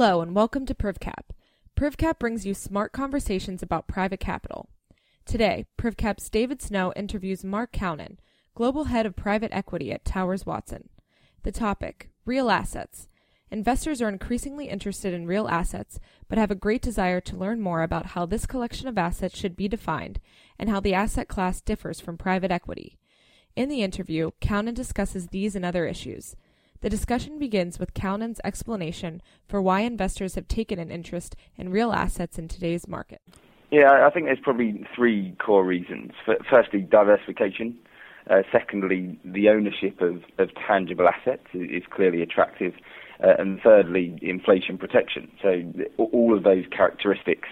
Hello and welcome to PrivCap. PrivCap brings you smart conversations about private capital. Today, PrivCap's David Snow interviews Mark Calnan, Global Head of Private Equity at Towers Watson. The topic Real Assets. Investors are increasingly interested in real assets, but have a great desire to learn more about how this collection of assets should be defined and how the asset class differs from private equity. In the interview, Calnan discusses these and other issues. The discussion begins with Calnan's explanation for why investors have taken an interest in real assets in today's market. Yeah, I think there's probably three core reasons. Firstly, diversification. Uh, secondly, the ownership of, of tangible assets is, clearly attractive. Uh, and thirdly, inflation protection. So all of those characteristics,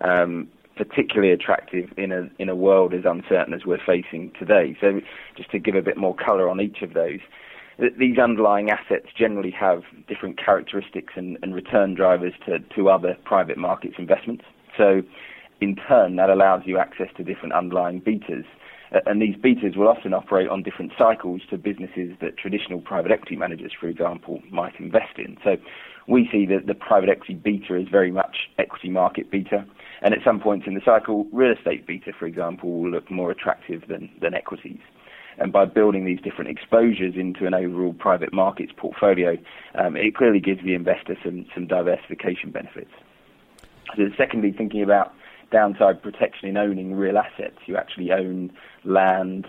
um, particularly attractive in a in a world as uncertain as we're facing today. So just to give a bit more colour on each of those these underlying assets generally have different characteristics and, and return drivers to, to other private markets investments. So, in turn, that allows you access to different underlying betas. And these betas will often operate on different cycles to businesses that traditional private equity managers, for example, might invest in. So, we see that the private equity beta is very much equity market beta. And at some points in the cycle, real estate beta, for example, will look more attractive than, than equities and by building these different exposures into an overall private markets portfolio, um, it clearly gives the investor some, some diversification benefits. So secondly, thinking about downside protection in owning real assets, you actually own land,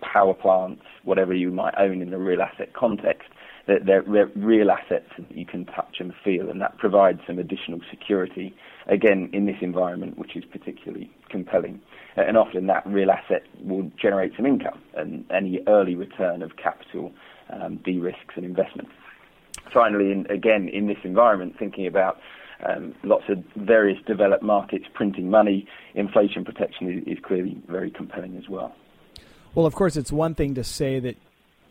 power plants, whatever you might own in the real asset context. They're, they're, real assets that you can touch and feel, and that provides some additional security, again, in this environment, which is particularly compelling. And often that real asset will generate some income, and any early return of capital um, de-risks an investment. Finally, in, again, in this environment, thinking about um, lots of various developed markets printing money, inflation protection is, is clearly very compelling as well. Well, of course, it's one thing to say that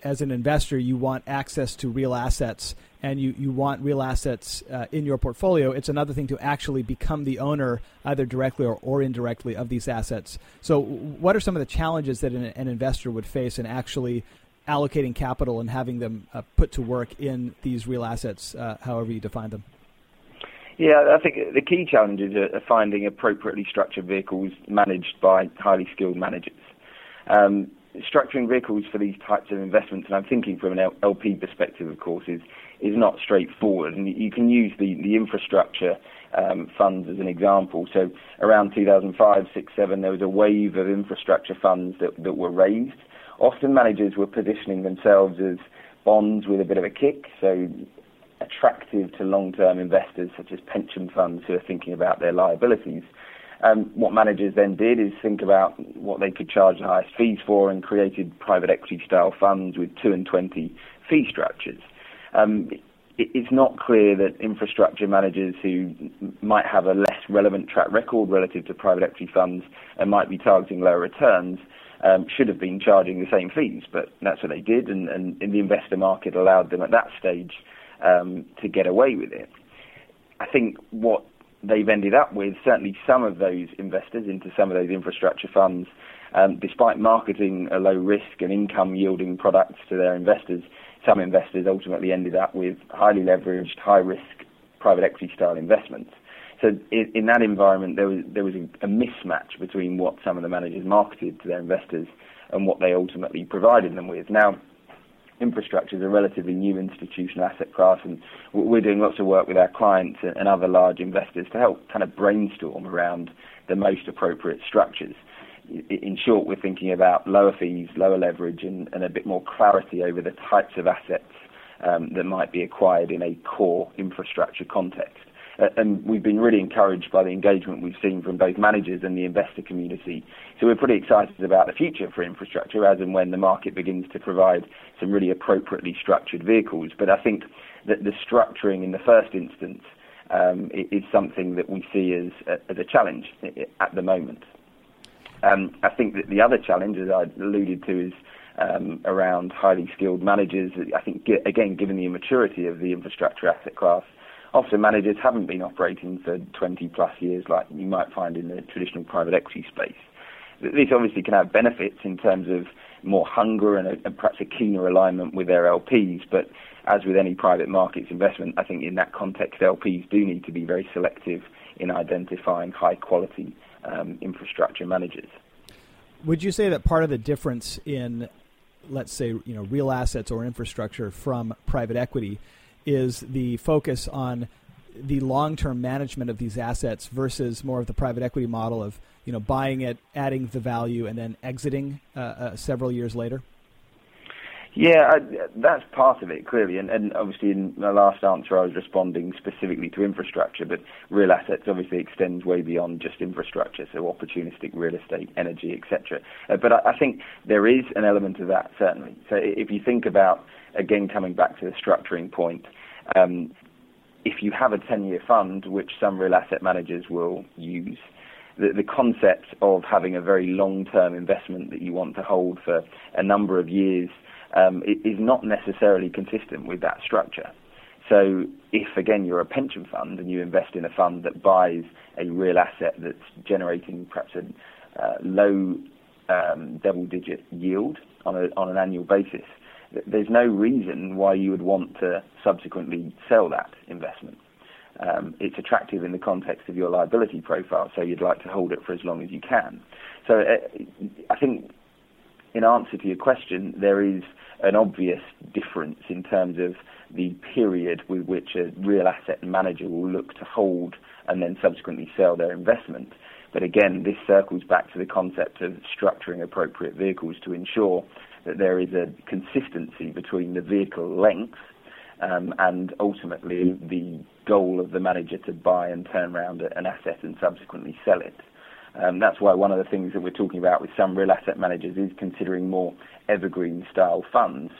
as an investor, you want access to real assets and you, you want real assets uh, in your portfolio. It's another thing to actually become the owner, either directly or, or indirectly, of these assets. So, what are some of the challenges that an, an investor would face in actually allocating capital and having them uh, put to work in these real assets, uh, however you define them? Yeah, I think the key challenges are finding appropriately structured vehicles managed by highly skilled managers. Um, structuring vehicles for these types of investments, and I'm thinking from an LP perspective, of course, is is not straightforward. And you can use the the infrastructure um, funds as an example. So around 2005, 6, 7, there was a wave of infrastructure funds that that were raised. Often managers were positioning themselves as bonds with a bit of a kick, so attractive to long-term investors such as pension funds who are thinking about their liabilities. Um, what managers then did is think about what they could charge the highest fees for and created private equity style funds with 2 and 20 fee structures. Um, it, it's not clear that infrastructure managers who might have a less relevant track record relative to private equity funds and might be targeting lower returns um, should have been charging the same fees, but that's what they did, and, and, and the investor market allowed them at that stage um, to get away with it. I think what they've ended up with, certainly some of those investors into some of those infrastructure funds, um, despite marketing a low risk and income yielding products to their investors, some investors ultimately ended up with highly leveraged, high risk private equity style investments. So in, in that environment, there was there was a, a mismatch between what some of the managers marketed to their investors and what they ultimately provided them with. Now, infrastructure is a relatively new institutional asset class, and we're doing lots of work with our clients and other large investors to help kind of brainstorm around the most appropriate structures. In short, we're thinking about lower fees, lower leverage, and, and a bit more clarity over the types of assets um, that might be acquired in a core infrastructure context. Uh, and we've been really encouraged by the engagement we've seen from both managers and the investor community. So we're pretty excited about the future for infrastructure as and when the market begins to provide some really appropriately structured vehicles. But I think that the structuring in the first instance um, is something that we see as, as a challenge at the moment. Um, I think that the other challenge, as I alluded to, is um, around highly skilled managers. I think, again, given the immaturity of the infrastructure asset class, often managers haven't been operating for 20 plus years like you might find in the traditional private equity space. This obviously can have benefits in terms of more hunger and, a, and perhaps a keener alignment with their LPs. But as with any private markets investment, I think in that context, LPs do need to be very selective in identifying high quality um, infrastructure managers. Would you say that part of the difference in, let's say, you know, real assets or infrastructure from private equity is the focus on the long-term management of these assets versus more of the private equity model of you know buying it, adding the value, and then exiting uh, uh, several years later? Yeah, I, that's part of it clearly, and, and obviously in my last answer I was responding specifically to infrastructure, but real assets obviously extends way beyond just infrastructure, so opportunistic real estate, energy, etc. Uh, but I, I think there is an element of that certainly. So if you think about again coming back to the structuring point. Um, if you have a 10-year fund, which some real asset managers will use, the, the concept of having a very long-term investment that you want to hold for a number of years um, is not necessarily consistent with that structure. So if, again, you're a pension fund and you invest in a fund that buys a real asset that's generating perhaps a uh, low um, double-digit yield on, a, on an annual basis, there's no reason why you would want to subsequently sell that investment. Um, it's attractive in the context of your liability profile, so you'd like to hold it for as long as you can. So uh, I think, in answer to your question, there is an obvious difference in terms of the period with which a real asset manager will look to hold and then subsequently sell their investment. But again, this circles back to the concept of structuring appropriate vehicles to ensure that there is a consistency between the vehicle length um, and ultimately the goal of the manager to buy and turn around an asset and subsequently sell it. Um, that's why one of the things that we're talking about with some real asset managers is considering more evergreen style funds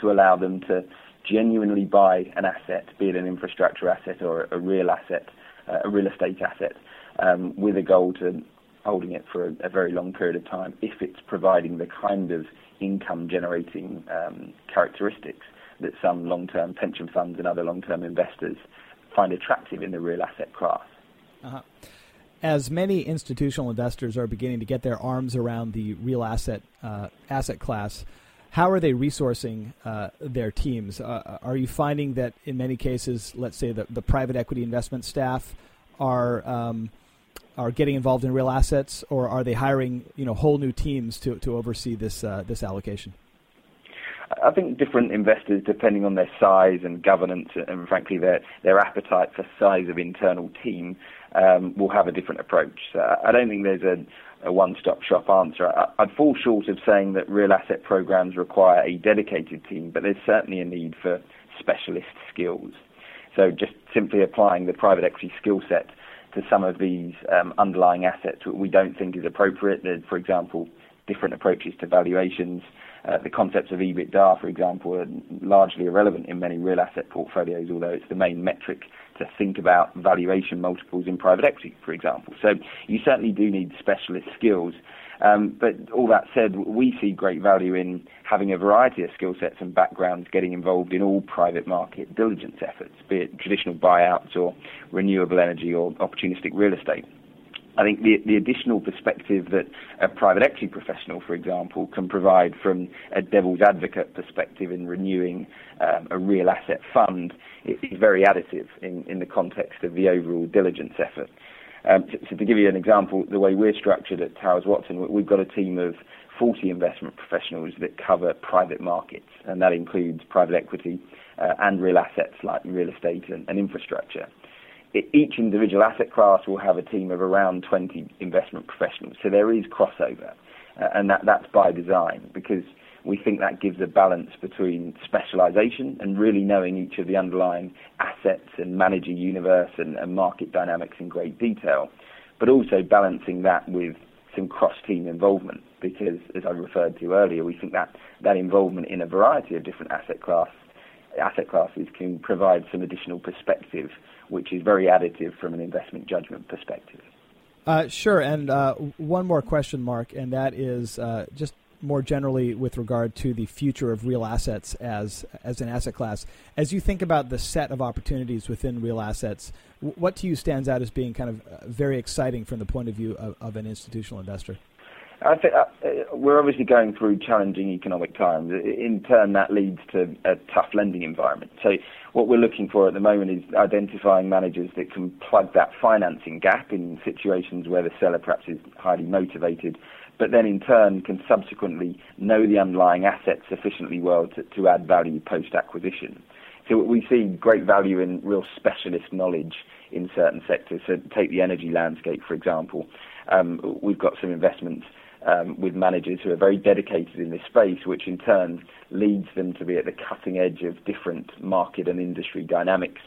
to allow them to genuinely buy an asset, be it an infrastructure asset or a real asset, uh, a real estate asset, um, with a goal to holding it for a, a, very long period of time if it's providing the kind of income generating um, characteristics that some long term pension funds and other long term investors find attractive in the real asset class. Uh-huh. As many institutional investors are beginning to get their arms around the real asset uh, asset class, how are they resourcing uh, their teams? Uh, are you finding that in many cases, let's say the, the private equity investment staff are um, are getting involved in real assets, or are they hiring you know whole new teams to, to oversee this uh, this allocation? I think different investors, depending on their size and governance, and frankly their their appetite for size of internal team, um, will have a different approach. So I don't think there's a, a one-stop shop answer. I, I'd fall short of saying that real asset programs require a dedicated team, but there's certainly a need for specialist skills. So just simply applying the private equity skill set to some of these um, underlying assets we don't think is appropriate. There's, for example, different approaches to valuations. Uh, the concepts of EBITDA, for example, are largely irrelevant in many real asset portfolios, although it's the main metric to think about valuation multiples in private equity, for example. So you certainly do need specialist skills. Um, but all that said, we see great value in having a variety of skill sets and backgrounds getting involved in all private market diligence efforts, be it traditional buyouts or renewable energy or opportunistic real estate. I think the, the additional perspective that a private equity professional, for example, can provide from a devil's advocate perspective in renewing um, a real asset fund is very additive in, in the context of the overall diligence effort. Um, so, so, to give you an example, the way we're structured at Towers Watson, we've got a team of 40 investment professionals that cover private markets, and that includes private equity uh, and real assets like real estate and, and infrastructure each individual asset class will have a team of around 20 investment professionals. So there is crossover, uh, and that, that's by design because we think that gives a balance between specialization and really knowing each of the underlying assets and manager universe and, and market dynamics in great detail, but also balancing that with some cross-team involvement because, as I referred to earlier, we think that that involvement in a variety of different asset class asset classes can provide some additional perspective which is very additive from an investment judgment perspective. Uh, sure. And uh, one more question, Mark, and that is uh, just more generally with regard to the future of real assets as as an asset class. As you think about the set of opportunities within real assets, what to you stands out as being kind of uh, very exciting from the point of view of, of an institutional investor? I think uh, uh, we're obviously going through challenging economic times. In turn, that leads to a tough lending environment. So, what we're looking for at the moment is identifying managers that can plug that financing gap in situations where the seller perhaps is highly motivated, but then in turn can subsequently know the underlying assets sufficiently well to, to add value post acquisition. So, we see great value in real specialist knowledge in certain sectors. So, take the energy landscape, for example. Um, we've got some investments um, with managers who are very dedicated in this space, which in turn leads them to be at the cutting edge of different market and industry dynamics.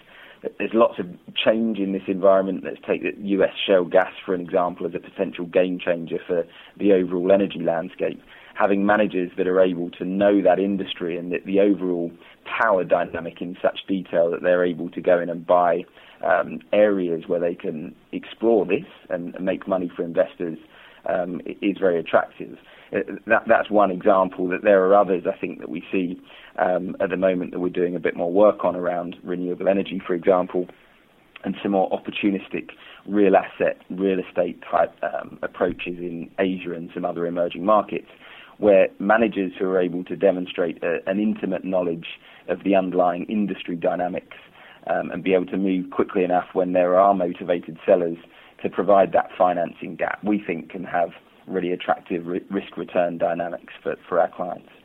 There's lots of change in this environment. Let's take the US shale gas, for an example, as a potential game changer for the overall energy landscape. Having managers that are able to know that industry and the, the overall power dynamic in such detail that they're able to go in and buy um, areas where they can explore this and, and make money for investors um, is very attractive. Uh, that, that's one example. That there are others I think that we see um, at the moment that we're doing a bit more work on around renewable energy, for example, and some more opportunistic real asset, real estate type um, approaches in Asia and some other emerging markets, where managers who are able to demonstrate a, an intimate knowledge of the underlying industry dynamics um, and be able to move quickly enough when there are motivated sellers to provide that financing gap, we think can have really attractive risk return dynamics for, for our clients.